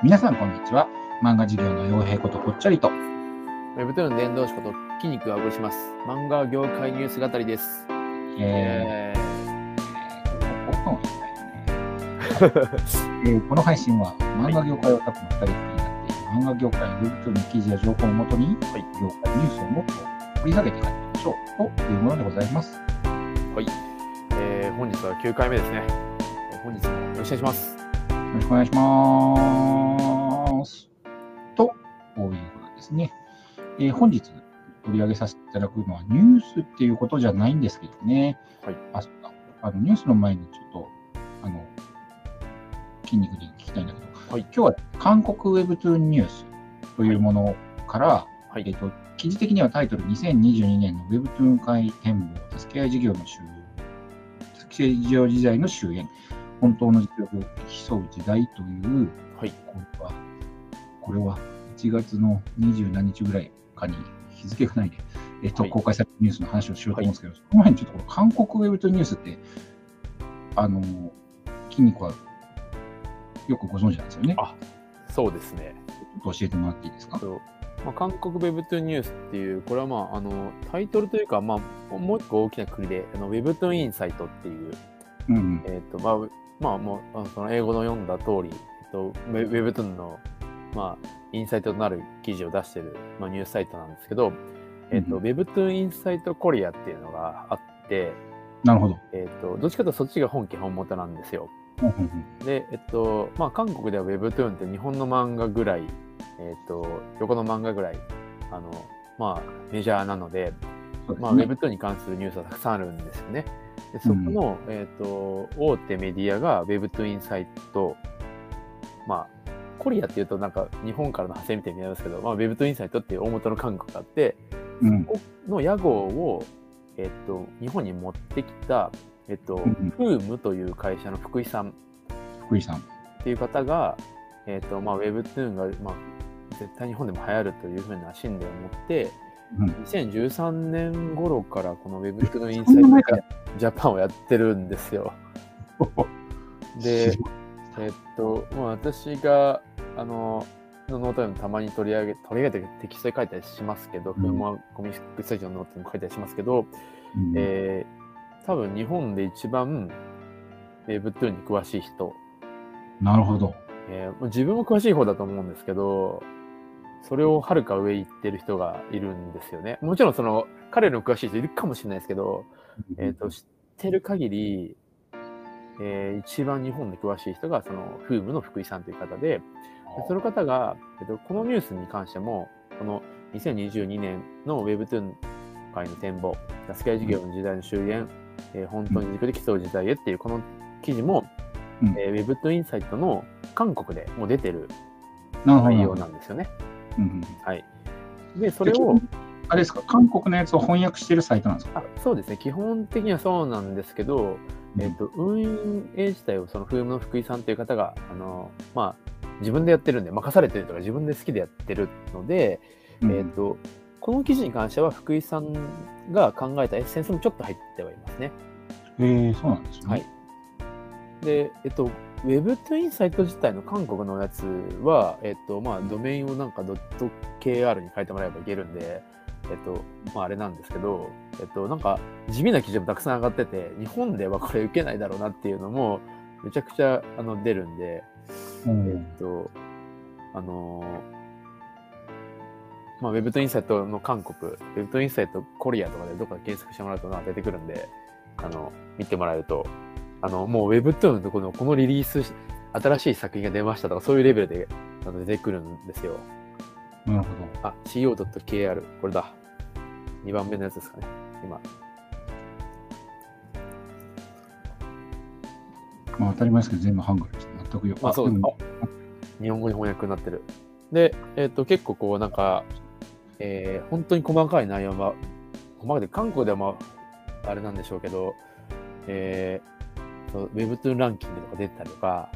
皆さん、こんにちは。漫画事業の洋平ことぽっちゃりと。ウェブトゥーン伝道師こと筋肉をあぶりします。漫画業界ニュース語りです。ええー、ここのえーこの配信は漫画業界オタクの2人が気になっている漫画業界ウェブトゥーンの記事や情報をもとに、はい業界ニュースをもっと掘り下げていかていきましょうというものでございます。ーはい、えー本日は9回目ですね。えー本日もよろしくお願いします。よろしくお願いします。と、こういうことですね。えー本日取り上げさせていただくのはニュースっていうことじゃないんですけどね。はい。あ、そうだ。あの、ニュースの前にちょっと、あの、筋肉に聞きたいんだけど、はい今日は韓国ウェブトゥーンニュースというものから、はい。えっと、記事的にはタイトル2022年のウェブトゥーン会展望、助け合い事業の終助け合い事業時代の終焉、本当の実力を競う時代という、はい。これは、これは1月の20何日ぐらいかに日付がないで、えっと、はい公開されたニュースの話をしようと思うんですけど、その前にちょっとこの韓国ウェブトゥーンニュースって、あの、筋肉はよくご存知なんですよね。あそうですね。ちょっと教えてもらっていいですか？まあ、韓国ウェブトゥーンニュースっていう、これはまあ、あの、タイトルというか、まあ、もう一個大きな国で、あのウェブトゥーンインサイトっていう、うんうん。えっ、と、まあ、まあ、もう、その英語の読んだ通り、えっと、ウェブトゥーンの、まあ、インサイトとなる記事を出してる、まあ、ニュースサイトなんですけど、えっ、と、うんウェブトゥーンインサイトコリアっていうのがあって、なるほど。えっ、と、どっちかというとそっちが本家本元なんですよ。で、えっと、まあ、韓国では Webtoon って日本の漫画ぐらい、えっと、横の漫画ぐらい、あの、まあ、メジャーなので、ですね。Webtoon に関するニュースはたくさんあるんですよね。でそこの、えっと、大手メディアが Webtoon インサイト、まあ、コリアっていうとなんか日本からの派生みたいになりますけど、まあ、Webtoon インサイトっていう大元の韓国があって、うん。ここの屋号を、えっと、日本に持ってきた、えっと、んうん。フームという会社の福井さん。福井さん。っていう方が、えっとまあ、Webtoon が、まあ、絶対日本でも流行るというふうな信念を持って、うん。2013年頃からこの Webtoon インサイトジャパンをやってるんですよ。で、えっと、まあ、私が、あの、のノートでもたまに取り上げ、取り上げてテキストで書いたりしますけど、ん。フームはコミックスタジオのノートにも書いたりしますけど、うん。えー、多分日本で一番 Webtoon に詳しい人。なるほど。えー自分も詳しい方だと思うんですけど、それをはるか上行ってる人がいるんですよね。もちろんその彼の詳しい人いるかもしれないですけど、えー、と知ってる限り、えー一番日本で詳しい人がそのフームの福井さんという方で、でその方が、えっとこのニュースに関しても、この2022年の Webtoon 界の展望、助け合い事業の時代の終焉、えー本当に軸で競う時代へっていうこの記事も、うんえー、Webtoon インサイトの韓国でもう出てる。内容なんですよね。うんうんはい。で、それを、あれですか、韓国のやつを翻訳してるサイトなんですか？あそうですね、基本的にはそうなんですけど、うんえっと、運営自体をそのフームの福井さんという方が、あの、まあ、自分でやってるんで、任されてるとか自分で好きでやってるので、うんえっと、この記事に関しては福井さんが考えたエッセンスもちょっと入ってはいますね。えー、そうなんですね。はい。で、えっと、Web トインサイト自体の韓国のやつは、えっと、まあ、ドメインをなんか .kr に変えてもらえばいけるんで、えっと、まあ、あれなんですけど、えっと、なんか、地味な記事もたくさん上がってて、日本ではこれ受けないだろうなっていうのも、めちゃくちゃあの出るんで、うん。えっと、あのーまあ、ウェブトインサイトの韓国、ウェブトインサイトコリアとかでどこかで検索してもらうとな出てくるんで、あの、見てもらえると、あの、もうウェブトゥーンのところのこのリリースし、新しい作品が出ましたとか、そういうレベルであの出てくるんですよ。なるほあ、co.kr、これだ。2番目のやつですかね、今。ど。まあ当たり前ですけど、全部ハングルです。全くよ。あ、そうです。日本語に翻訳になってる。で、えっ、と、結構こう、なんか、えー本当に細かい内容は、細かいで、韓国ではまあ、あれなんでしょうけど、えー、Webtoon ランキングとか出てたりとか、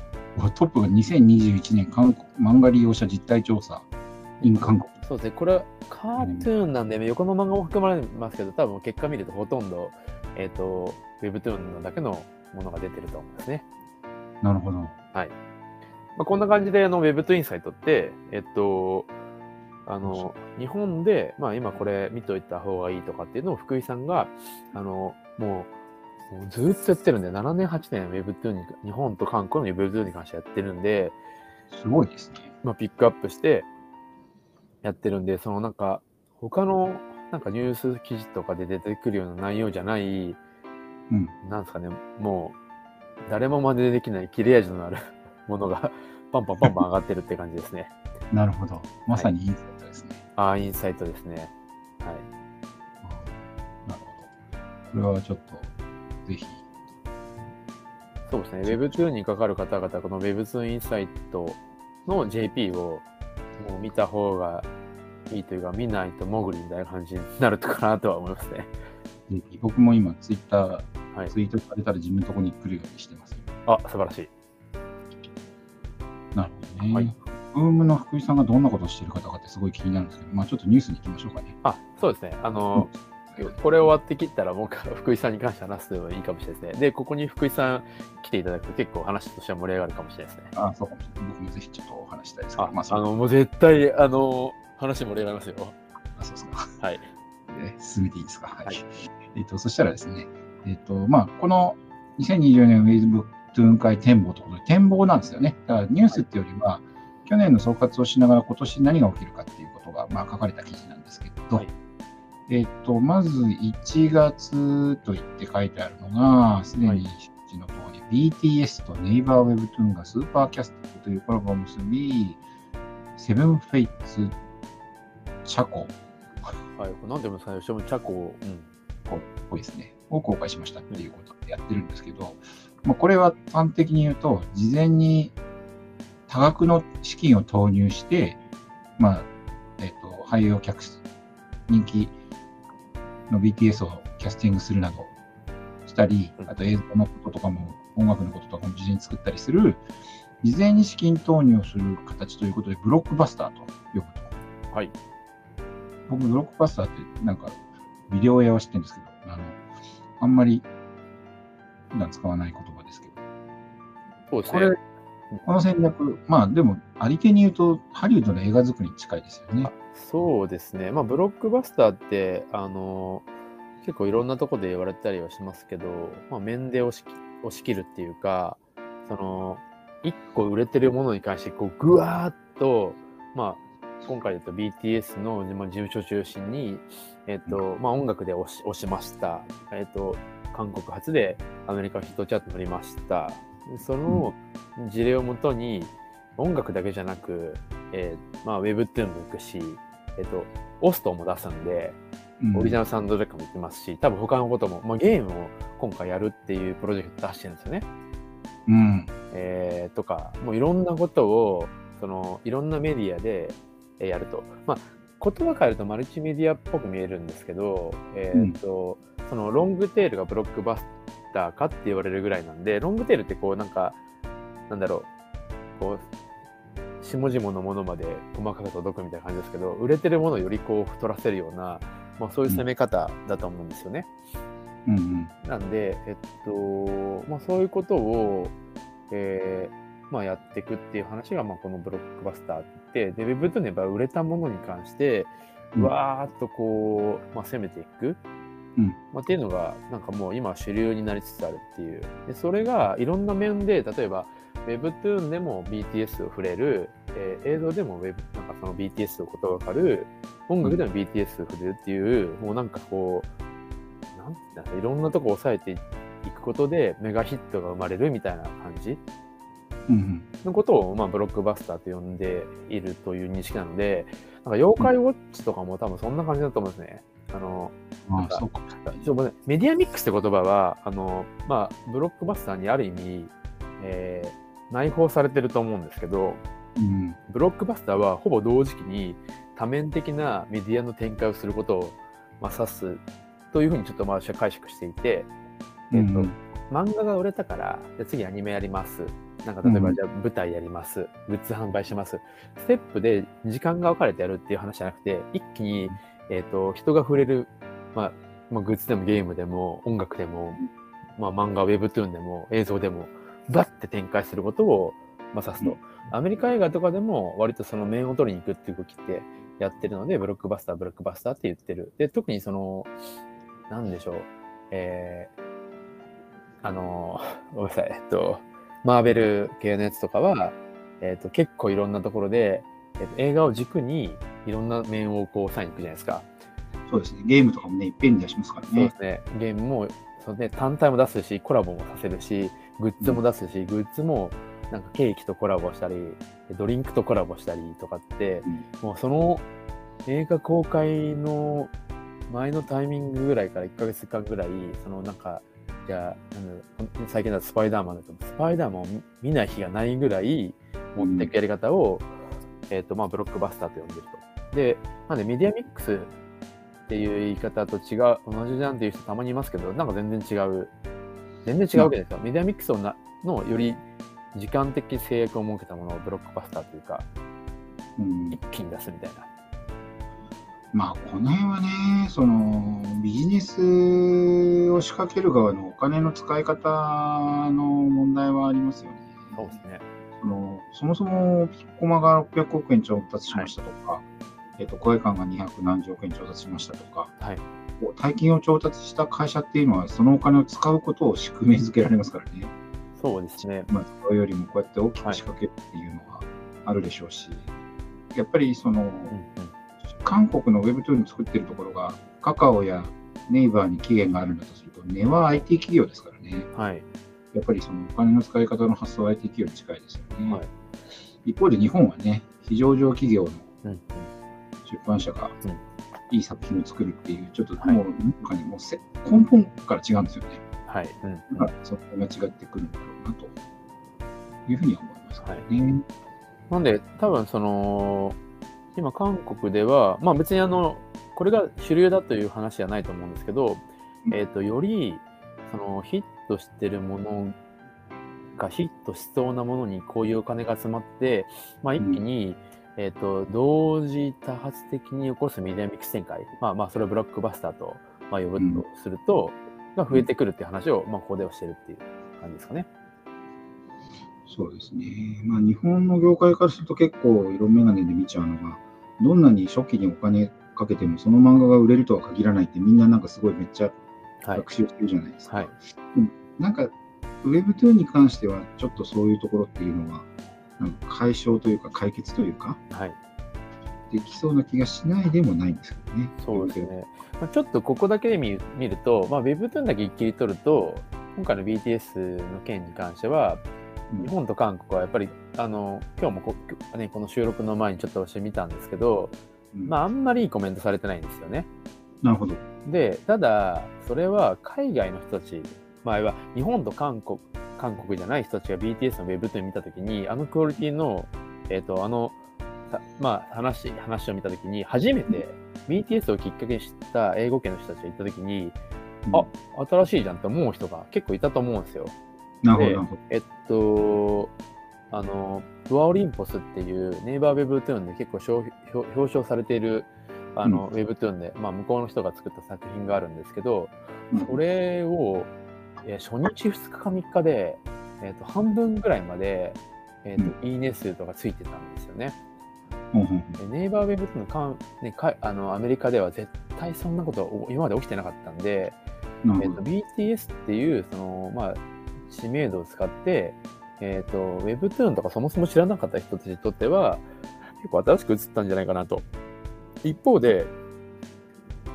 トップが2021年韓国漫画利用者実態調査 in 韓国。そうですね、これはカートゥーンなんで、横の漫画も含まれますけど、多分結果見るとほとんど、えっ、と、Webtoon のだけのものが出てると思うんですね。なるほど。はい。まあ、こんな感じであの Web インサイトって、えっと、あの、日本で、まあ今これ見といた方がいいとかっていうのを福井さんが、あの、もう、もうずーっとやってるんで、7年、8年 Webtoon に、日本と韓国の Webtoon に関してやってるんで、すごいですね。まあピックアップしてやってるんで、そのなんか、他のなんかニュース記事とかで出てくるような内容じゃない、うん。なんですかね、もう、誰も真似できない切れ味のある ものが、パンパンパンパン上がってるって感じですね。なるほど。まさにインサイトですね。ああ、インサイトですね。はい。なるほど。これはちょっと、ぜひ。そうですね。Web2 にかかる方々、この Web2 インサイトの JP をもう見た方がいいというか、見ないと潜りみたいな感じになるかなとは思いますね。僕も今、ツイッター、はいツイートされたら自分のところに来るようにしてます。あ、素晴らしい。なるほどね。はいブームの福井さんがどんなことをしてる方かってすごい気になるんですけど、まあちょっとニュースに行きましょうかね。あ、そうですね。あの、これ終わってきたら、僕は福井さんに関して話すのもいいかもしれないですね。で、ここに福井さん来ていただくと結構話としては盛り上がるかもしれないですね。あそうかもしれない。僕もぜひちょっとお話したいですけど、あ、まあ、そうあの、もう絶対、あの、話盛り上がりますよ。あそうですか。はい。え進めていいですか？はい。はいえっ、と、そしたらですね、えっ、と、まあ、この2024年ウェイズブットゥーン会展望ということで、展望なんですよね。だからニュースっていうよりは、去年の総括をしながら今年何が起きるかっていうことが、まあ、書かれた記事なんですけど、はいえっ、と、まず1月と言って書いてあるのが、すではいにの通り、BTS とネイバーウェブトゥーンがスーパーキャストというコラボを結び、セブンフェイツチャコはい。これなんて読むんですかね。後ろもチャコ、うん。っぽいですね、を公開しましたっていうことでやってるんですけど、まあ、これは端的に言うと、事前に多額の資金を投入して、まあ、えっ、と、俳優を客室、人気の BTS をキャスティングするなどしたりう、んあと映像のこととかも、音楽のこととかも事前に作ったりする、事前に資金投入をする形ということで、ブロックバスターと呼ぶと。はい。僕、ブロックバスターってなんか、ビデオ屋は知ってるんですけど、あの、あんまり普段使わない言葉ですけど、これそうですね。、この戦略、まあでも、ありてに言うと、ハリウッドの映画作りに近いですよねあ。そうですね。まあ、ブロックバスターって、あの、結構いろんなとこで言われたりはしますけど、まあ、面で押し押し切るっていうか、その、一個売れてるものに関して、こう、ぐわーっと、まあ、今回だと BTS のまあ事務所中心に、えっ、と、まあ、音楽で押し押しました。えっ、と、韓国発でアメリカヒットチャート乗りました。その事例をもとに、音楽だけじゃなく、えーまあ、Webtoon も行くし、えっ、と、オストも出すんで、うんオリジナルサウンドトラックも行きますし、多分他のことも、まあ、ゲームを今回やるっていうプロジェクト出してるんですよね。うん。えーとか、もういろんなことを、その、いろんなメディアでえーやると。まあ、言葉変えるとマルチメディアっぽく見えるんですけど、えっ、と、そのロングテールがブロックバスターかって言われるぐらいなんで、ロングテールってこうなんか、なんだろう、こう、下々のものまで細かく届くみたいな感じですけど、売れてるものをよりこう太らせるような、まあそういう攻め方だと思うんですよね。うんうん。なんで、えっと、まあそういうことを、えーまあやっていくっていう話が、まあこのブロックバスターって、で、Web とね、やっぱ売れたものに関して、うんわーっとこう、まあ攻めていく。うんまあ、っていうのが、なんかもう今主流になりつつあるっていう。で、それがいろんな面で、例えば Webtoon でも BTS を触れる、えー映像でも Web、なんかその BTS をことがわかる、音楽でも BTS を触れるっていう、もうなんかこう、なんていうんだろういろんなとこ抑えていくことでメガヒットが生まれるみたいな感じ。のことを、まあ、ブロックバスターと呼んでいるという認識なので、なんか妖怪ウォッチとかも多分そんな感じだと思うんですね。あの、なんかああ、そうかもしれない。ちょっとねメディアミックスって言葉は、あの、まあ、ブロックバスターにある意味、えー内包されてると思うんですけど、うん。ブロックバスターはほぼ同時期に多面的なメディアの展開をすることを、まあ、指すというふうにちょっと私は解釈していて、えっとうん漫画が売れたから、じゃあ次アニメやります。なんか例えうんばじゃあ舞台やります。グッズ販売します。ステップで時間が分かれてやるっていう話じゃなくて、一気に、えっ、と、人が触れる、まあ、まあ、グッズでもゲームでも音楽でも、まあ、漫画、ウェブトゥーンでも映像でも、バッて展開することを、まあ、指すと。アメリカ映画とかでも割とその面を取りに行くっていう動きってやってるので、ブロックバスター、ブロックバスターって言ってる。で、特にその、なんでしょう、えー、あの、ごめんなさい、えっと、マーベル系のやつとかは、えっと、結構いろんなところで、えっと、映画を軸にいろんな面をこう抑えに行くじゃないですか。そうですね。ゲームとかもね、いっぺんに出しますからね。そうですね。ゲームも、そで単体も出すし、コラボもさせるし、グッズも出すし、グッズもなんかケーキとコラボしたり、ドリンクとコラボしたりとかって、うん、もうその映画公開の前のタイミングぐらいから1ヶ月間ぐらい、そのなんか、じゃあ、なん最近だとスパイダーマンだと、スパイダーマンを見ない日がないぐらい持っていくやり方を、うん、えっ、ー、と、まあ、ブロックバスターと呼んでると。で、なんでメディアミックスっていう言い方と違う、同じじゃんっていう人たまにいますけど、なんか全然違う。全然違うわけですよ。メディアミックスをなのより時間的制約を設けたものをブロックバスターというか、うん、一気に出すみたいな。まあ、この辺はね、そのビジネスを仕掛ける側のお金の使い方の問題はありますよね。そうですね。そのそもそもピッコマが600億円調達しましたとか、はいえっ、ー、と、小館が200何十億円調達しましたとか、はい、大金を調達した会社っていうのは、そのお金を使うことを宿命づけられますからね。そうですね。まあ、それよりもこうやって大きく仕掛けるっていうのはあるでしょうし、はい、やっぱりその、うんうん、韓国の Webtoon 作ってるところが、カカオやネイバーに期限があるんだとすると、根は IT 企業ですからね。はい。やっぱりそのお金の使い方の発想は IT 企業に近いですよね。はい、一方で日本はね、非上場企業の出版社がいい作品を作るっていう、ちょっともう、なんかにもうせ根本から違うんですよね。はい。うん、だからそこが違ってくるんだろうなというふうに思いますね。はい、なんで、多分その、今韓国では、まあ別にあの、これが主流だという話じゃないと思うんですけど、えっ、ー、と、より、そのヒットしてるものがヒットしそうなものにこういうお金が集まって、まあ一気に、うんえっ、ー、と、同時多発的に起こすメディアミックス展開、まあまあ、それをブロックバスターと、まあ、呼ぶとすると、うん、が増えてくるっていう話を、まあ、ここではしてるっていう感じですかね。そうですね。まあ、日本の業界からすると結構色眼鏡で見ちゃうのが、どんなに初期にお金かけてもその漫画が売れるとは限らないってみんななんかすごいめっちゃ学習してるじゃないですか。はい、はい、なんか Webtoon に関してはちょっとそういうところっていうのは解消というか解決というか、はい、できそうな気がしないでもないんですけどね。そうですね。まあ、ちょっとここだけで見見ると、まあ、Webtoon だけ一気に取ると、今回の BTS の件に関しては、日本と韓国はやっぱり、あの、今日もこ,、ね、この収録の前にちょっとしてみたんですけど、うん、まあ、あんまりいいコメントされてないんですよね。なるほど。で、ただ、それは海外の人たち、まあ、日本と韓国、韓国じゃない人たちが BTS の Web と見たときに、あのクオリティの、えっ、ー、と、あの、まあ、話、話を見たときに、初めて BTS をきっかけに知った英語圏の人たちがいたときに、うん、あ、新しいじゃんって思う人が結構いたと思うんですよ。なるほど。えっと、あの、ブアオリンポスっていうネイバー Webtoon で結構表彰されているあの、うん、Webtoon で、まあ、向こうの人が作った作品があるんですけど、それをえ初日、2日か3日で、えーと、半分ぐらいまで、えーといいね数とかついてたんですよね。でネイバーウェブっていうのかね、かあのアメリカでは絶対そんなこと今まで起きてなかったんで、えーと、BTS っていうその、まあ、知名度を使って、えーと、と Webtoon とかそもそも知らなかった人たちにとっては結構新しく映ったんじゃないかなと。一方で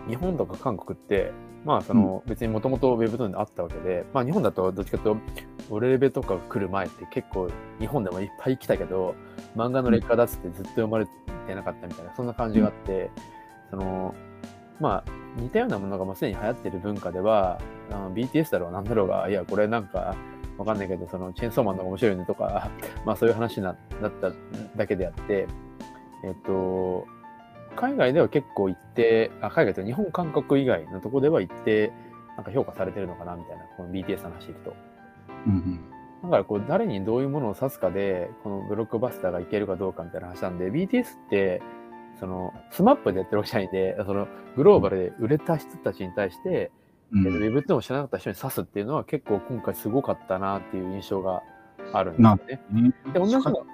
日本とか韓国ってまあ、その、別にもともと Webtoon であったわけで、まあ、日本だとどっちかというと、オレベとか来る前って結構日本でもいっぱい来たけど、漫画の劣化だっつってずっと読まれてなかったみたいな、そんな感じがあって、その、まあ、似たようなものがもうすでに流行ってる文化では、BTS だろう、なんだろうが、いや、これなんか、わかんないけど、その、チェーンソーマンのが面白いねとか、まあそういう話なだっただけであって、えっと、海外では結構一定、あ海外と日本、韓国以外のところでは一定、なんか評価されてるのかなみたいな、この BTS の話いくと。うんうん、だからこう、誰にどういうものを指すかで、このブロックバスターがいけるかどうかみたいな話なんで、BTS って、その、スマップでやってるわけじゃないんで、その、グローバルで売れた人たちに対して、うん、ウェブっていうのを知らなかった人に指すっていうのは結構今回すごかったなっていう印象があるんですね。で、同じの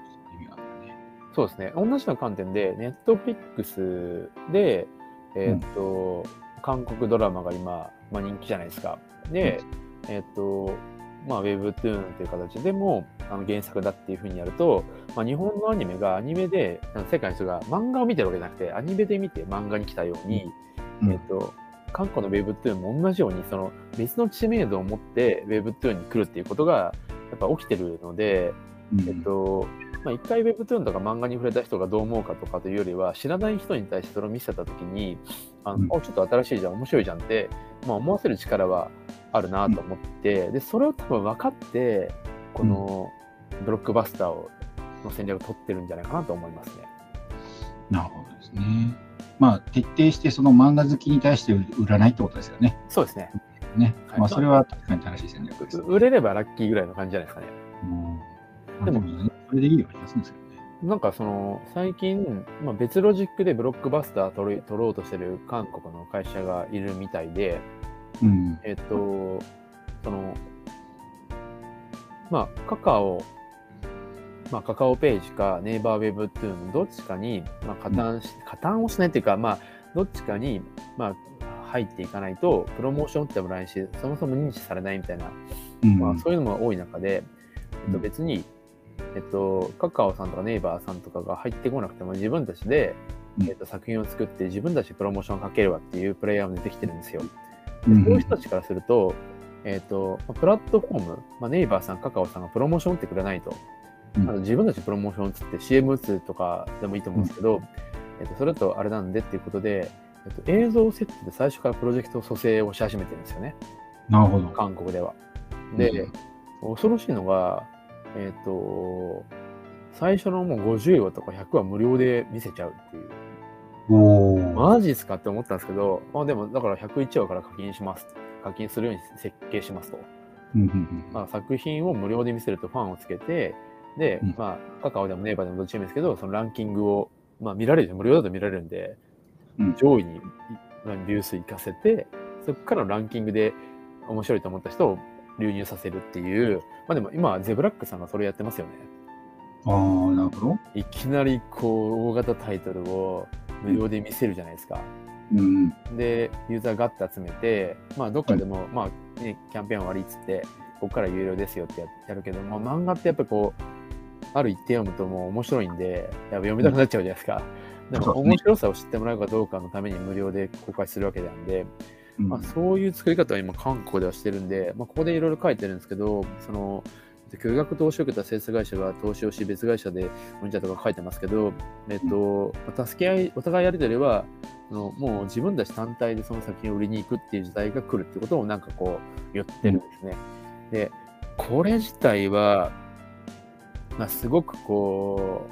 そうですね。同じような観点で、ネットフリックスで、えっ、と、韓国ドラマが今、まあ、人気じゃないですか。で、えっ、と、まあ、Webtoon っていう形でもあの原作だっていうふうにやると、まあ、日本のアニメがアニメで、世界の人が漫画を見てるわけじゃなくて、アニメで見て漫画に来たように、うんえっ、と、韓国の Webtoon も同じように、その別の知名度を持って Webtoon に来るっていうことがやっぱ起きてるので、うんえっと、まあ、一回 Webtoon とか漫画に触れた人がどう思うかとかというよりは、知らない人に対してそれを見せたときに、あの、うんあちょっと新しいじゃん、面白いじゃんって、まあ、思わせる力はあるなと思って、で、それを多分分かって、このブロックバスターをの戦略を取ってるんじゃないかなと思いますね。なるほどですね。まあ、徹底してその漫画好きに対して売らないってことですよね。そうですね。ね。はいまあ、それは確かに正しい戦略です。う売れればラッキーぐらいの感じじゃないですかね。うん、でもそれでいいような気がするんですよね。なんかその最近、まあ、別ロジックでブロックバスター取り取ろうとしてる韓国の会社がいるみたいで、うん。えっと、その、まあ、カカオ、まあ、カカオページかネイバーウェブっていうのどっちかに、まあ、加担し、加担をしないっていうか、まあ、どっちかに、まあ、入っていかないと、プロモーションってもらえないし、そもそも認知されないみたいな、うんまあ、そういうのも多い中で、えっと、うん別に、えっと、カカオさんとかネイバーさんとかが入ってこなくても自分たちで、うん。えっと、作品を作って自分たちでプロモーションをかけるわっていうプレイヤーも出てきてるんですよ。うんでそういう人たちからすると、えっ、と、まあプラットフォーム、まあ、ネイバーさん、カカオさんがプロモーション打ってくれないと、うん。あの自分たちでプロモーション打つって CM 打つとかでもいいと思うんですけど、えっ、と、それだとあれなんでっていうことで、えっと、映像セットで最初からプロジェクト蘇生をし始めてるんですよね、なるほど。韓国では。で、うん。恐ろしいのが、えっ、と、最初のもう50話とか100話無料で見せちゃうっていう。おーマジっすかって思ったんですけど、まあでもだから101話から課金します。課金するように設計しますと。まあ、作品を無料で見せるとファンをつけて、で、うんまあ、カカオでもネイバーでもどっちでもいいですけど、そのランキングを、まあ見られる、無料だと見られるんで、うん上位にまあビュー数行かせて、そこからのランキングで面白いと思った人を流入させるっていう、まあでも今はゼブラックさんがそれやってますよね。ああ、なるほど。いきなりこう、大型タイトルを無料で見せるじゃないですか。うん。で、ユーザーガッて集めて、まあ、どっかでも、まあ、ね、キャンペーン終わりっつって、ここから有料ですよってややるけど、まあ、漫画ってやっぱこう、ある一定読むともう面白いんで、やっぱ読みたくなっちゃうじゃないですか。でも、面白さを知ってもらうかどうかのために無料で公開するわけなんで、うんまあ、そういう作り方は今、韓国ではしてるんで、まあ、ここでいろいろ書いてるんですけど、その、巨額投資を受けた制作会社が投資をし、別会社でうんじゃとか書いてますけど、えっと、まあ助け合い、お互いやりとりは、そのもう自分たち単体でその作品を売りに行くっていう時代が来るってことをなんかこう言ってるんですね。で、これ自体は、まあ、すごくこ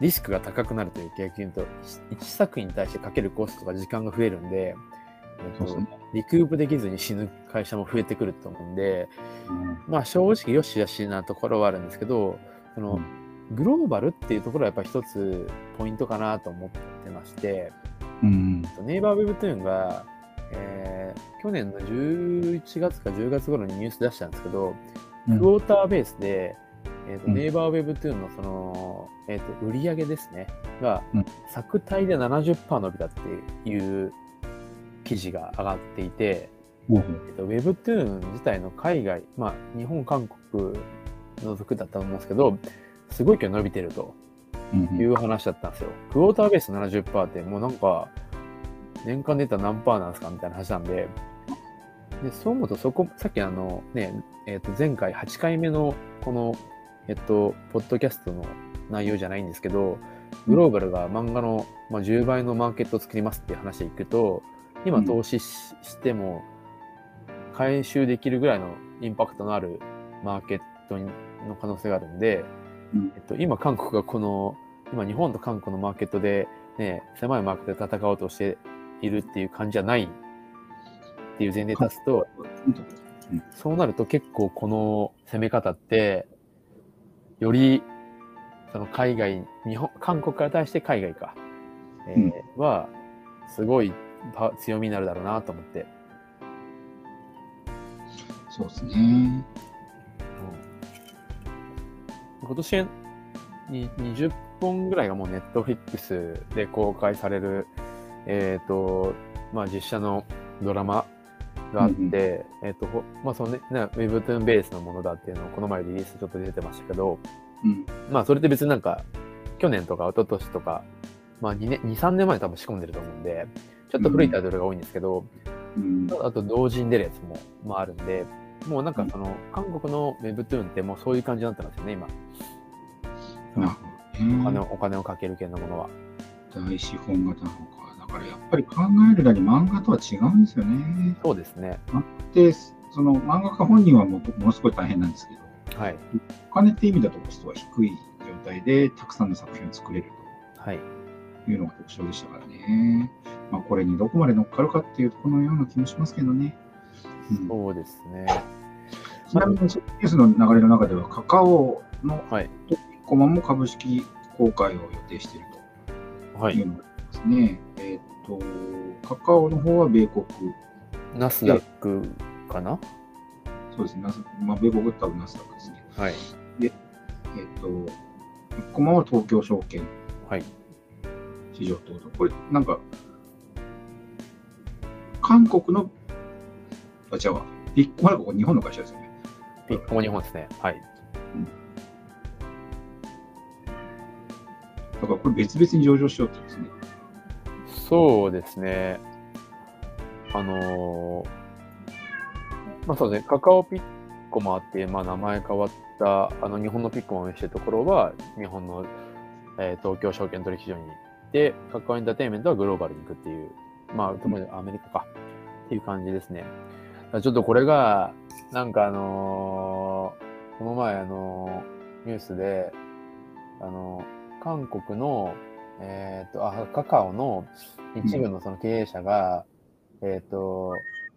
う、リスクが高くなるという逆に言うと、1作品に対してかけるコストとか時間が増えるんで、えっ。リクープできずに死ぬ会社も増えてくると思うんで、うん。まあ正直よしよしなところはあるんですけど、そのグローバルっていうところはやっぱ一つポイントかなと思ってまして、うん。ネイバーウェブトゥーンが、えー去年の11月か10月頃にニュース出したんですけど、うん。クォーターベースで、えーとうん。ネイバーウェブトゥーンのその、えー、と売り上げですね、が、うん。作体で70%伸びたっていう記事が上がっていて、おうえっと、Webtoon 自体の海外、まあ、日本、韓国除くだったと思うんですけど、すごい勢い伸びてるとうんいう話だったんですよ。クォーターベース70%って、もうなんか、年間で言ったら何パーなんですかみたいな話なんで、でそう思うと、そこ、さっきあのね、えっ、と、前回8回目のこの、えっと、ポッドキャストの内容じゃないんですけど、グローバルが漫画の、まあ、10倍のマーケットを作りますっていう話でいくと、今うん。投資ししても、回収できるぐらいのインパクトのあるマーケットにの可能性があるんで、うん。えっと、今韓国がこの、今日本と韓国のマーケットで、ね、狭いマーケットで戦おうとしているっていう感じじゃないっていう前提に立つと、そうなると結構この攻め方って、よりその海外、日本、韓国から対して海外か、えーうん。は、すごいパ強みになるだろうなと思って。そうですね。今年に20%本ぐらいがもうネットフリックスで公開される、えっ、と、まあ実写のドラマがあって、うんうんえっ、と、ほまあそのね、ね Webtoon ベースのものだっていうのをこの前リリースちょっと出てましたけど、うん。まあそれって別になんか、去年とか一昨年とか、まあ2年、2、3年前に多分仕込んでると思うんで、ちょっと古いタイトルが多いんですけど、うん。あと同時に出るやつも、まあ、あるんで、もうなんかその、韓国の Webtoon ってもうそういう感じになってますよね、今。なるほどね。お金をお金をかける系のものは。大資本型なのか。だからやっぱり考えるだに漫画とは違うんですよね。そうですね。で、その漫画家本人はもうものすごい大変なんですけど、はい。お金って意味だとコストは低い状態でたくさんの作品を作れるはい。というのが特徴でしたからね。まあ、これにどこまで乗っかるかっていうとこのような気もしますけどね。うん、そうですね。ちなみに、ニュースの流れの中では、カカオのはい。コマも株式公開を予定しているはい。というのがありますね。えーっと、カカオの方は米国、ナスダックかな？そうですね、まあ、米国は多分ナスダックですね。はい。えーっと、コマは東京証券はい。市場等々。これ、なんか、韓国の、あ、違うわ。ビッグはここ日本の会社ですよね。ピッコも日本ですね。はい。だからこれ別々に上場しようってですね。そうですね。あのーまあそうですね、カカオピッコマってまあ、名前変わった、あの日本のピッコマをしているところは、日本の、えー東京証券取引所に行って、カカオエンターテインメントはグローバルに行くっていう、まあ、ともにアメリカかっていう感じですね。ちょっとこれが、なんかあのーこの前あのーニュースで、あのー韓国の、えっ、と、あ、カカオの一部のその経営者が、えっ、と、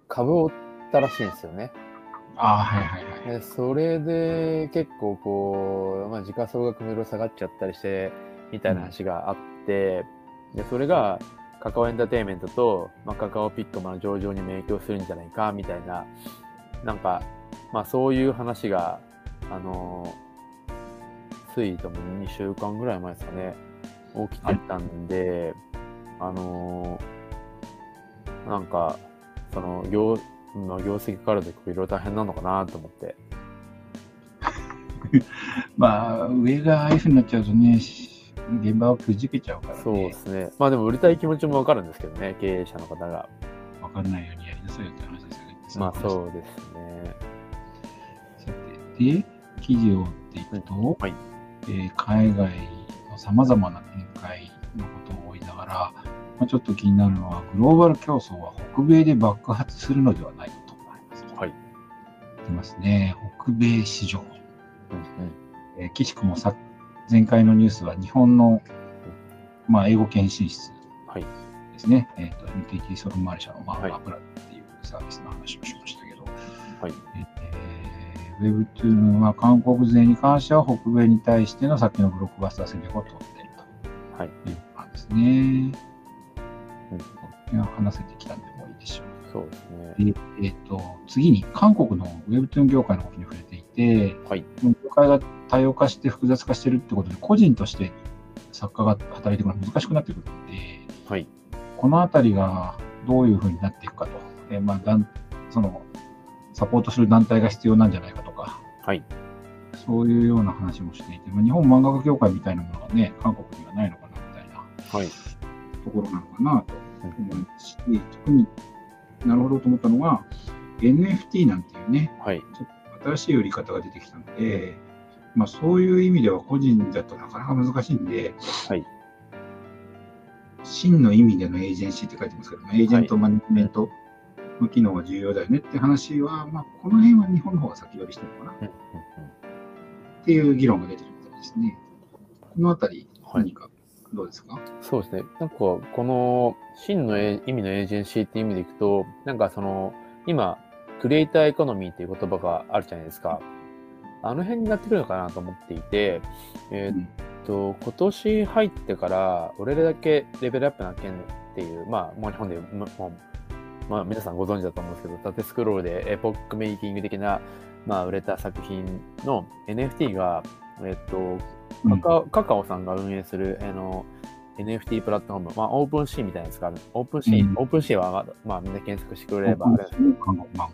株を売ったらしいんですよね。ああ、はいはいはい。で、それで結構こう、まあ時価総額もいろいろ下がっちゃったりして、みたいな話があって、で、それがカカオエンターテインメントと、まあ、カカオピックマの上場にも影響するんじゃないか、みたいな、なんか、まあそういう話が、あのついとも2週間ぐらい前ですかね、起きてたんで、あのなんか、その業、まあ業績からでいろいろ大変なのかなと思って。まあ、上がああいうふうになっちゃうとね、現場はくじけちゃうからね。そうですね。まあでも売りたい気持ちもわかるんですけどね、経営者の方が。わかんないようにやりなさいよって話ですよね。まあそうですね。さて、で、記事を追っていくと、はい。えー海外のさまざまな展開のことを追いながら、まあ、ちょっと気になるのは、グローバル競争は北米で爆発するのではないかと思います。はい。出ますね。北米市場。うんうん。えー岸くもさ前回のニュースは日本の、まあ、英語検診室はい。ですね。えっ、と、NTT ソルマーレ社の、まあ、はいマープラっていうサービスの話をしましたけど、はい。えー、Webtoon は韓国勢に関しては北米に対してのさっきのブロックバスター戦略を取っているはい。ということなんですね。うんいや話せてきたんで。そうですね。でえっ、と、次に韓国の Webtoon 業界の動きに触れていて、はい。業界が多様化して複雑化してるってことで、個人として作家が働いていくのは難しくなってくるので、はい。このあたりがどういうふうになっていくかと、えーまあ、だんそのサポートする団体が必要なんじゃないかとか、はい。そういうような話もしていて、まあ、日本漫画家協会みたいなものがね、韓国にはないのかなみたいなはい。ところなのかなと思いますし、特になるほどと思ったのが、NFT なんていうね、はい。ちょっと新しい売り方が出てきたので、まあ、そういう意味では個人だとなかなか難しいんで、はい。真の意味でのエージェンシーって書いてますけど、エージェントマネジメントの機能が重要だよねって話は、まあ、この辺は日本の方が先取りしてるのかなっていう議論が出てるみたいですね。このあたり、はい何かどうですか、そうですね。なんか、この真のえ意味のエージェンシーっていう意味でいくと、なんかその、今、クリエイターエコノミーっていう言葉があるじゃないですか。あの辺になってくるのかなと思っていて、えーっと、今年入ってから、どれだけレベルアップな件っていう、まあ、もう日本でも、もうまあ、皆さんご存知だと思うんですけど、縦スクロールでエポックメイキング的な、まあ、売れた作品の NFT が、えっと、カカオカカオさんが運営するあの NFT プラットフォーム、まあ、 OpenSea みたいなやつがある。 OpenSea、うん。 OpenSea は、まあ、みんな検索してくれれば、まあ。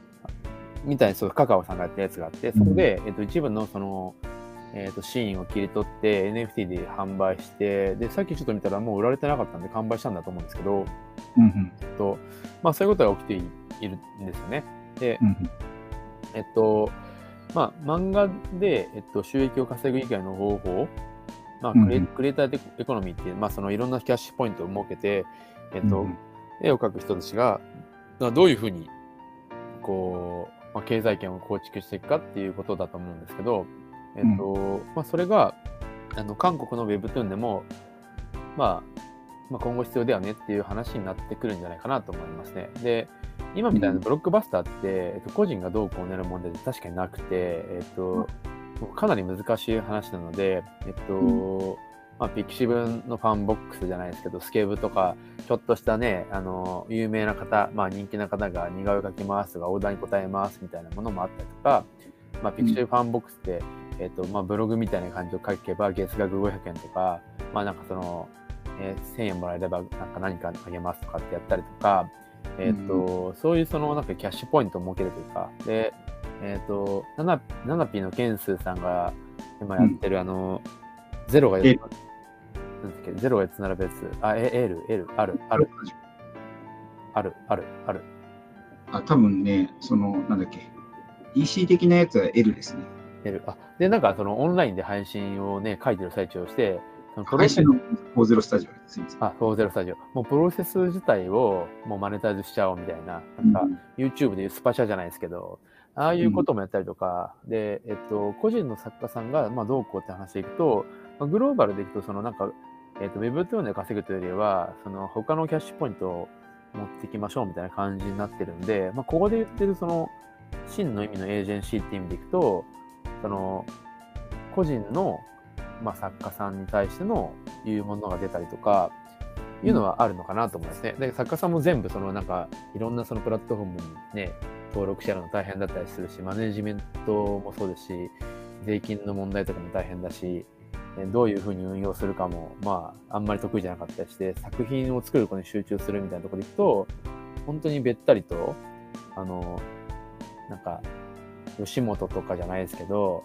みたいにそうカカオさんがやったやつがあって、そこで、えっと、一部のその、えっと、シーンを切り取って NFT で販売して、で、さっきちょっと見たらもう売られてなかったんで完売したんだと思うんですけど、うんうん。えっと、まあそういうことが起きていいるんですよね。で、うんうん。えっと、まあ漫画で、えっと、収益を稼ぐ以外の方法、まあクリエうんうん。クリエイターエコノミーっていう、まあそのいろんなキャッシュポイントを設けて、えっと、うん絵を描く人たちが、まあどういうふうに、こう、まあ、経済圏を構築していくかっていうことだと思うんですけど、えっと、まあ、それが、あの、韓国の Webtoon でも、まあ、まあ、今後必要だよねっていう話になってくるんじゃないかなと思いますね。で、今みたいなブロックバスターって、えっと、個人がどうこうなる問題って確かになくて、えっと、かなり難しい話なので、えっと、うまあ、 pixiv の FANBOX じゃないですけど、 Skeb とか、ちょっとしたね、あの、有名な方、まあ人気な方が似顔絵描きますとか、オーダーに答えますみたいなものもあったりとか、まあ、 pixivFANBOX って、えっ、と、まあ、ブログみたいな感じで書けば、月額500円とか、まあなんかその、えー1000円もらえれば、なんか何かあげますとかってやったりとか、えっ、と、そういうその、なんかキャッシュポイントを設けるというか、で、えっ、と、ナナナナピーのケンスーさんが今やってる、あの、ゼロがえなんだっけ、ゼロが4つ並ぶやつ。あ、え、L、L、ある、ある、ある、ある、ある。あ、多分ね、その、なんだっけ、EC 的なやつは L ですね。L。あ、で、なんかそのオンラインで配信をね、書いてる最中をして、プロセスの40スタジオです。あ、40スタジオ。もうプロセス自体をもうマネタイズしちゃおうみたいな、なんか YouTube でいうスパチャじゃないですけど、ああいうこともやったりとか、で、えっと、個人の作家さんが、まあ、どうこうって話でいくと、まあ、グローバルでいくと、そのなんか、えっと、Webtoon で稼ぐというよりは、その他のキャッシュポイントを持ってきましょうみたいな感じになってるんで、まあ、ここで言ってるその、真の意味のエージェンシーって意味でいくと、その、個人の、まあ、作家さんに対してのいうものが出たりとか、いうのはあるのかなと思いますね。で、作家さんも全部そのなんか、いろんなそのプラットフォームにね、登録してやるの大変だったりするし、マネジメントもそうですし、税金の問題とかも大変だし、どういうふうに運用するかも、まあ、あんまり得意じゃなかったりして、作品を作ることに集中するみたいなところでいくと、本当にべったりと、あの、なんか、吉本とかじゃないですけど、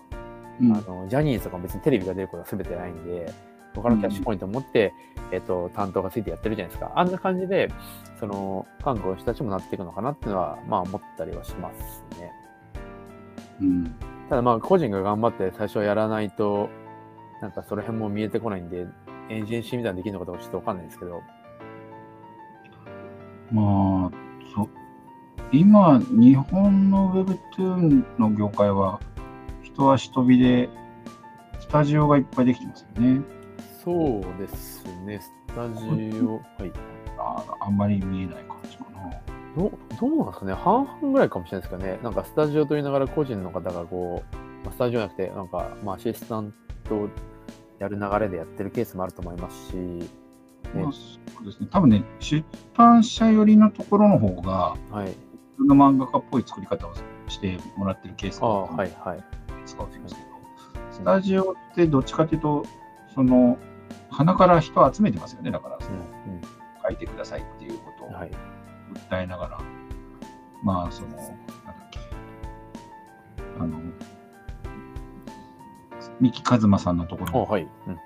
うん。あのジャニーズとかも別にテレビが出ることは全てないんで、他のキャッシュポイントを持って、えっと、担当がついてやってるじゃないですか。あんな感じで、その、韓国の人たちもなっていくのかなっていうのは、まあ思ったりはしますね。うん。ただまあ個人が頑張って最初はやらないと、なんかその辺も見えてこないんで、エージェンシーみたいなのできるのかどうかちょっとわかんないですけど、まあ、そ今、日本の Webtoon の業界は、人足飛びで、スタジオがいっぱいできてますよね。そうですね、スタジオ、はい。ああんまり見えない感じかな。どうどうなんですかね、半々ぐらいかもしれないですかね。なんかスタジオと言いながら個人の方がこう、まあ、スタジオじゃなくて、なんか、まあ、アシスタントをやる流れでやってるケースもあると思いますし、ねまあ、そうですね。多分ね、出版社寄りのところの方が、はい。普通の漫画家っぽい作り方をしてもらってるケースああ、が多いはい、はい。使うんですけど、スタジオってどっちかというと、その、鼻から人を集めてますよね。だから、その、うん、書いてくださいっていうことを。訴えながら、まあ、その、なんだっけ、あの、三木一馬さんのところあはい。うん、うん。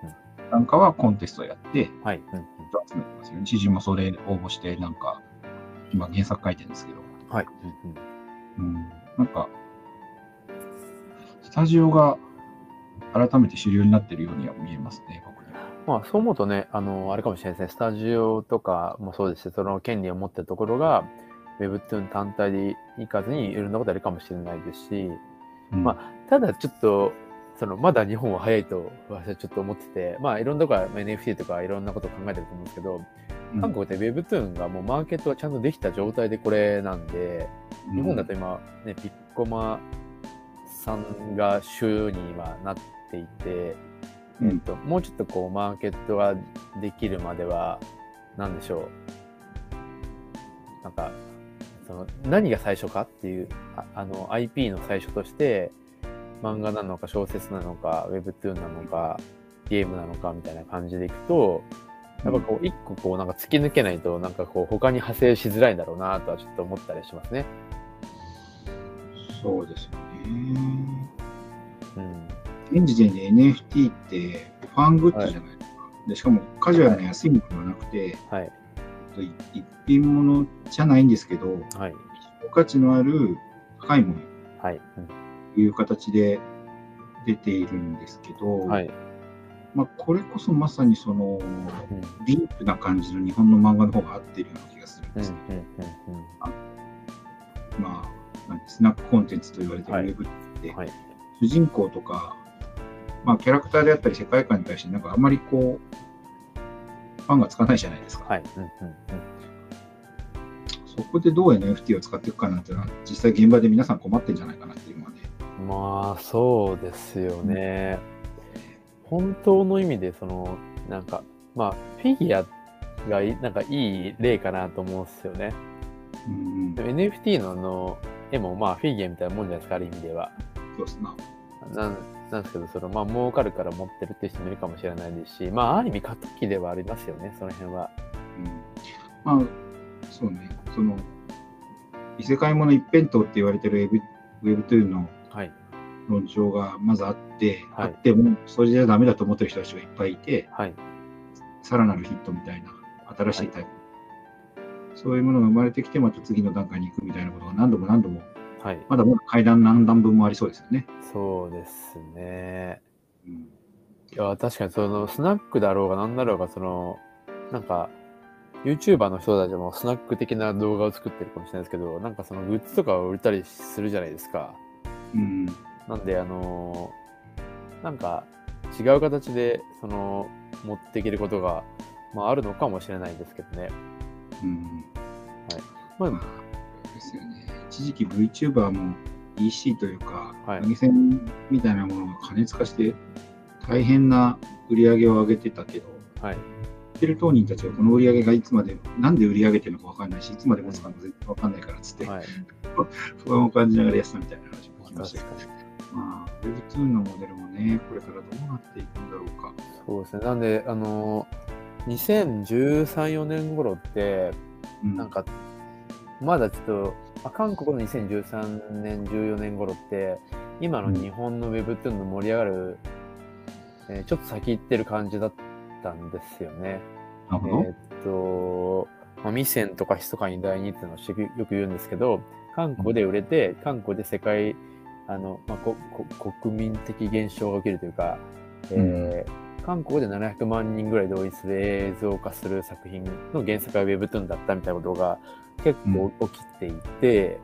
なんかはコンテストやって、はい。うん、うん。人集めてますよね。知事もそれ応募して、なんか、今原作書いてるんですけど、はい。うん、うん。うん、なんか、スタジオが改めて主流になってるようには見えますね、僕には。まあ、そう思うとね、あの、あれかもしれないですね、スタジオとかもそうですし、その権利を持ってるところが、Webtoon 単体でいかずにいろんなことやるかもしれないですし、うん。まただちょっと、そのまだ日本は早いと私はちょっと思ってて、まあいろんなところは NFT とかいろんなことを考えてると思うんですけど、うん。韓国って Webtoon がもうマーケットがちゃんとできた状態でこれなんで、日本だと今、ね、ピッコマさんが週にはなっていて、うんえっと、もうちょっとこうマーケットができるまでは、なんでしょう？なんか、その何が最初かっていう、ああの IP の最初として、漫画なのか小説なのか、Webtoon なのか、ゲームなのかみたいな感じでいくと、やっぱこう、一個こう、なんか突き抜けないと、なんかこう、他に派生しづらいんだろうなとはちょっと思ったりしますね。そうです。うん。現時点で NFT ってファングッズじゃないですか。でしかもカジュアルな安いものではなくて、はい。一品物じゃないんですけど、はい。価値のある高いものはい。という形で出ているんですけど、うん、はい。まあ、これこそまさにそのうん。ディープな感じの日本の漫画の方が合ってるような気がするんうん。です、うん。うん。まあ、スナックコンテンツと言われてるウはいェブって、はい。主人公とか、まあ、キャラクターであったり世界観に対してなんかあまりこう、ファンがつかないじゃないですか。はい。うん。うん。そこでどう NFT を使っていくかなんていうのは、実際現場で皆さん困ってるんじゃないかなっていうのはね。うん。まあ、そうですよね。本当の意味で、その、なんか、まあ、フィギュアがいなんかいい例かなと思うんですよね。うんでも NFT のあの絵もまあフィギュアみたいなもんじゃないですか、ある意味では。そうですな。なんなんですけど、そのまあ儲かるから持ってるっていう人もいるかもしれないですし、まあある意味過渡期ではありますよね、その辺は。うん、まあ、そうね、その、異世界もの一辺倒って言われてる Web- Web2 のはい。論調がまずあって、はいあっても、それじゃダメだと思ってる人たちがいっぱいいて、はい。さらなるヒットみたいな、新しいタイプ。そういうものが生まれてきて、また次の段階に行くみたいなことが何度も何度も、はい。まだまだ階段何段分もありそうですよね。そうですね。うんいや、確かにそのスナックだろうが何だろうが、その、なんか、YouTuber の人たちもスナック的な動画を作ってるかもしれないですけど、なんかそのグッズとかを売れたりするじゃないですか。うんなんで、あのーなんか違う形で、その、持っていけることが、まああるのかもしれないですけどね。うんまあ、まあですよね。一時期 VTuber も EC というか、はい投げ銭みたいなものが過熱化して、大変な売り上げを上げてたけど、はい。売ってる当人たちはこの売り上げがいつまで、なんで売り上げてるのか分かんないし、いつまで持つかも全然分かんないからっつって、はい。不安を感じながらやってたみたいな話も聞きま確したけど。まあ、Web2 のモデルもね、これからどうなっていくんだろうか。そうですね。なんで、あのー、2013、4年頃って、うんなんか、まだちょっと、まあ韓国の2013年、14年頃って、今の日本のウェブっていうの盛り上がる、えーちょっと先行ってる感じだったんですよね。なるほど。えーっと、まあ、ミセンとかヒソカに第二っていうのをしよく言うんですけど、韓国で売れて、韓国で世界、あの、まあ、ここ国民的現象が起きるというか、えー韓国で700万人ぐらい動員する映像化する作品の原作が Webtoon だったみたいなことが結構起きていて、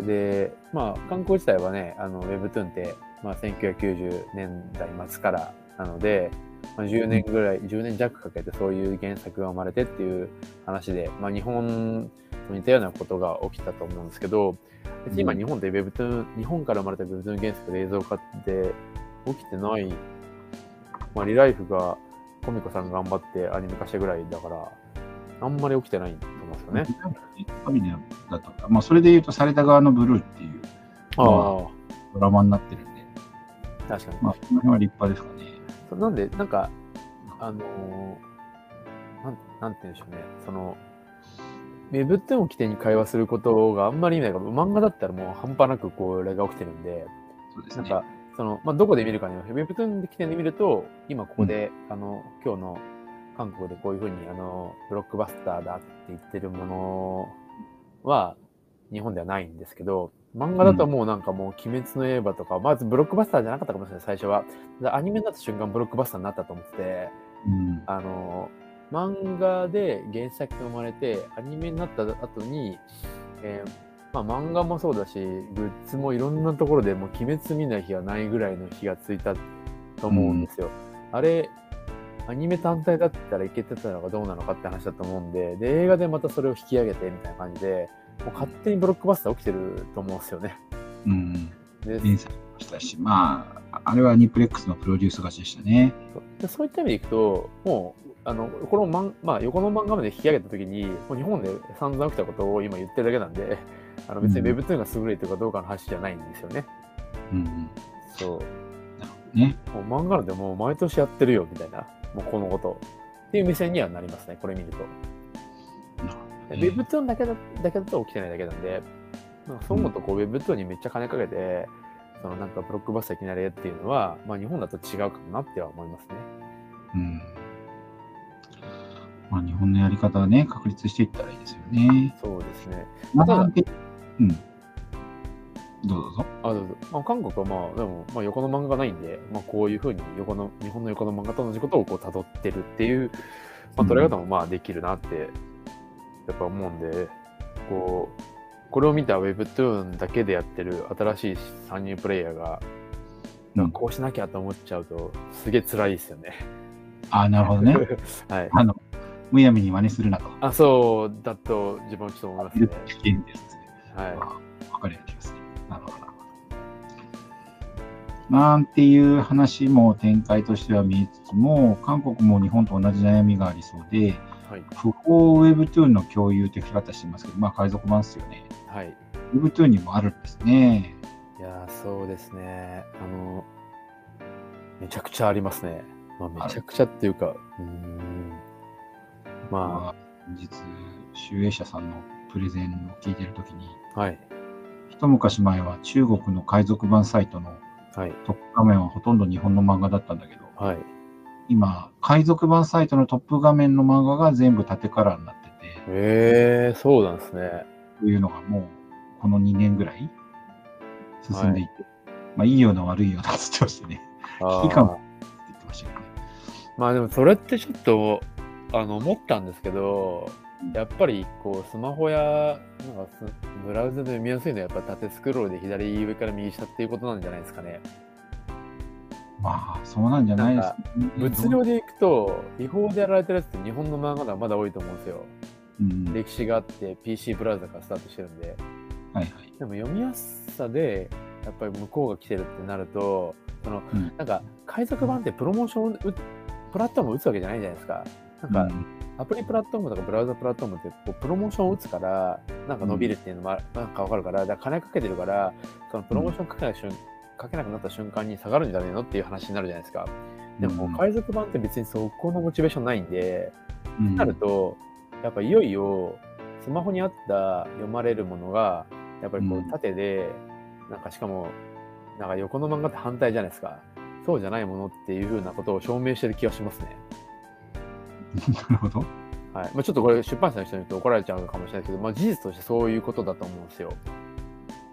で、まあ、韓国自体はね、あの Webtoon って、まあ、1990年代末からなので、まあ、10年ぐらい、10年弱かけてそういう原作が生まれてっていう話で、まあ、日本と似たようなことが起きたと思うんですけど、別に今うん。日本で Webtoon、日本から生まれた Webtoon 原作で映像化って起きてない、まあ、リライフがコミコさんが頑張ってアニメ化したぐらいだから、あんまり起きてないと思うんですよね。ファミだったから、まあ、それで言うと、された側のブルーっていうあドラマになってるんで、あ、確かに。まあ、この辺は立派ですかね。そうなんで、なんか、あのーなん、なんて言うんでしょうね。その、ウェブってを起点に会話することがあんまり意味ないから、漫画だったらもう半端なくこれが起きてるんで、そうですね。なんか、その、まあ、どこで見るかによって、ウェブトゥーン起点で見ると、今ここで、あの、今日の韓国でこういうふうに、あの、ブロックバスターだって言ってるものは、日本ではないんですけど、漫画だともうなんかもう、鬼滅の刃とか、まずブロックバスターじゃなかったかもしれない、最初は。でアニメになった瞬間、ブロックバスターになったと思ってて、うん。あの、漫画で原作が生まれて、アニメになった後に、えーまあ漫画もそうだし、グッズもいろんなところでもう鬼滅見ない日はないぐらいの日がついたと思うんですよ。あれ、アニメ単体だったらいけてたのかどうなのかって話だと思うんで、で、映画でまたそれを引き上げてみたいな感じで、もう勝手にブロックバスター起きてると思うんですよね。うん。で連載もしたし、まあ、あれはアニプレックスのプロデュース勝ちでしたね。でそういった意味でいくと、もう、あの、このマン、まあ、横の漫画まで引き上げたときに、もう日本で散々起きたことを今言ってるだけなんで、あの別にうん Web2 が優れてるかどうかの話じゃないんですよね。うんうん。そう。ね。もう漫画なんてもう毎年やってるよみたいな、もうこのこと。っていう目線にはなりますね、これ見ると。ウェブトゥーンだけだだけだと起きてないだけなんで、なんかそう思うとこう、ウェブトゥーンにめっちゃ金かけて、そのなんかブロックバスターいきなりっていうのは、まあ日本だと違うかもなっては思いますね。うん。まあ、日本のやり方はね、確立していったらいいですよね。そうですね。まただあ、うん。どうぞ。あ、どうぞ。まあ、韓国はまあ、でも、まあ、横の漫画がないんで、まあ、こういうふうに横の、日本の横の漫画と同じことをこう辿ってるっていう、まあ、捉え方もまあできるなって、やっぱ思うんで、こう、これを見た Webtoon だけでやってる新しい参入プレイヤーが、うんこうしなきゃと思っちゃうと、すげえ辛いですよね。ああ、なるほどね。はい。あの、むやみに真似するなと。あ、そうだと自分はちょっと思いますね。はい。わかる気がする。なるほど、なんていう話も展開としては見えつつも、韓国も日本と同じ悩みがありそうで、はい。不法 Webtoon の共有って書き方してますけど、まあ海賊版ですよね。はい。Webtoon にもあるんですね。いやーそうですね。あの、めちゃくちゃありますね。まあ、めちゃくちゃっていうか、うーん。ままあ、実、集英社さんのプレゼンを聞いてるときに、あ、はい。一昔前は中国の海賊版サイトのはい。トップ画面はほとんど日本の漫画だったんだけど、はい。今、海賊版サイトのトップ画面の漫画が全部縦カラーになってて、えー、そうなんですね。というのがもうこの2年ぐらい進んでいて、まあいいような悪いようなって言ってましたね。あ危機感ーって言ってましたけどね。まあでもそれってちょっと、あの、思ったんですけど、やっぱりこうスマホやなんかスブラウザで読みやすいのはやっぱ縦スクロールで左上から右下っていうことなんじゃないですかね。まあ、そうなんじゃないですか、ね。物量でいくと違法でやられてるやつって日本の漫画ではまだ多いと思うんですよ。うん。はい歴史があって PC ブラウザからスタートしてるんで。はい。でも読みやすさでやっぱり向こうが来てるってなるとその、うんなんか海賊版ってプロモーションプラットフォームを打つわけじゃないじゃないですか。なんか、うんアプリプラットフォームとかブラウザプラットフォームってこうプロモーションを打つからなんか伸びるっていうのもあなんかわかるからだから金かけてるからそのプロモーションかけない瞬かけなくなった瞬間に下がるんじゃねえのっていう話になるじゃないですか。でも、うん海賊版って別にそこのモチベーションないんで、うんなると、やっぱいよいよスマホにあった読まれるものが、やっぱりこううん縦で、なんかしかも、なんか横の漫画って反対じゃないですか。そうじゃないものっていうふうなことを証明してる気がしますね。なるほど。はい。まあ、ちょっとこれ出版社の人に言うと怒られちゃうかもしれないですけど、まあ事実としてそういうことだと思うんですよ。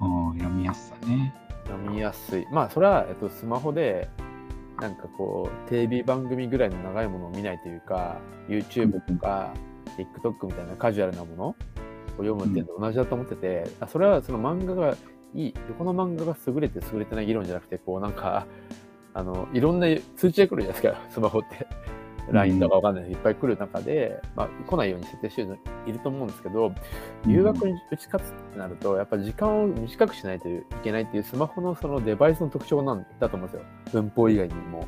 うん読みやすさね。読みやすい。まあそれは、えっと、スマホで、なんかこう、テレビ番組ぐらいの長いものを見ないというか、YouTube とか、TikTok みたいなカジュアルなものを読むっていうのと同じだと思ってて、あそれはその漫画がいい、横の漫画が優れて優れてない議論じゃなくて、こうなんか、あの、いろんな通知が来るじゃないですか、スマホって。LINE とかわかんないいっぱい来る中で、まあ、来ないように設定してる人いると思うんですけど、誘惑に打ち勝つってなると、やっぱり時間を短くしないといけないっていうスマホのそのデバイスの特徴なんだと思うんですよ。文法以外にも、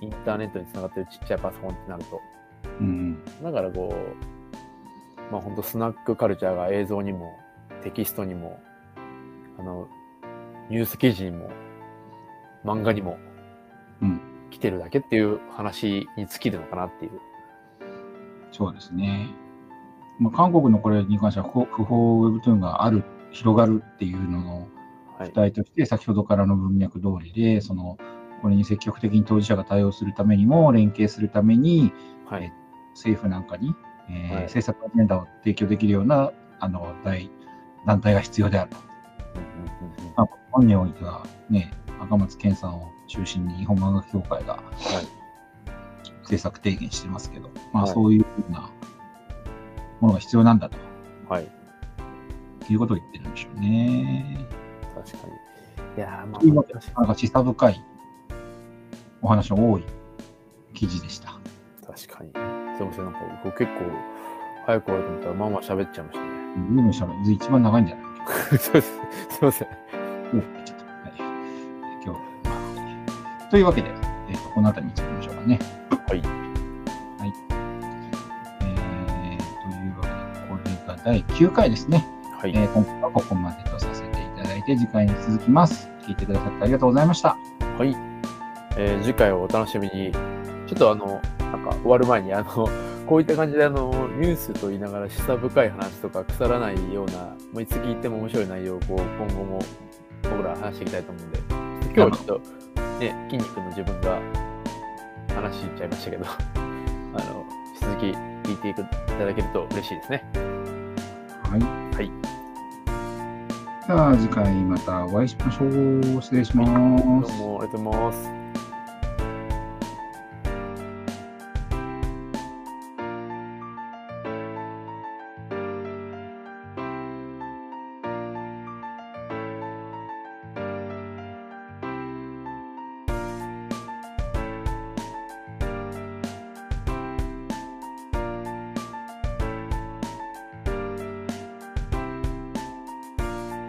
インターネットにつながってるちっちゃいパソコンってなると。うん。だからこう、まあ本当スナックカルチャーが映像にも、テキストにも、あの、ニュース記事にも、漫画にもうん、来てるだけっていう話に尽きるのかなっていう。そうですね。まあ、韓国のこれに関しては不不法 Webtoon がある、広がるっていうののはい主。体として、先ほどからの文脈通りで、その、これに積極的に当事者が対応するためにも、連携するために、はい。政府なんかに、えーはい政策アジェンダを提供できるようなあの大団体が必要であると。あ、本においては、ね、赤松健さんを中心に日本漫画協会がはい。政策提言してますけど、まあ、はいそういうふうなものが必要なんだとはい。いうことを言ってるんでしょうね。確かに。いやー、まあというわけで確かなんか示唆深いお話の多い記事でした。確かに。すいません、なんか僕結構早く終わると思ったら、まあまあ喋っちゃいましたね。一番長いんじゃない？そうです。すいません。おちというわけで、えーとこの辺りに続きましょうかね。はい。えー、というわけで、これが第9回ですね。はい。えー今回はここまでとさせていただいて、次回に続きます。聞いてくださってありがとうございました。はい。えー次回をお楽しみに。ちょっとあの、なんか終わる前に、あの、こういった感じであの、ニュースと言いながら示唆深い話とか腐らないような、もういつ聞いても面白い内容をこう今後も僕ら話していきたいと思うんで、今日はちょっとね、筋肉の自分が話しちゃいましたけど、あの、引き続き聞いていただけると嬉しいですね。はい。はい。じゃあ次回またお会いしましょう。失礼しどうます。も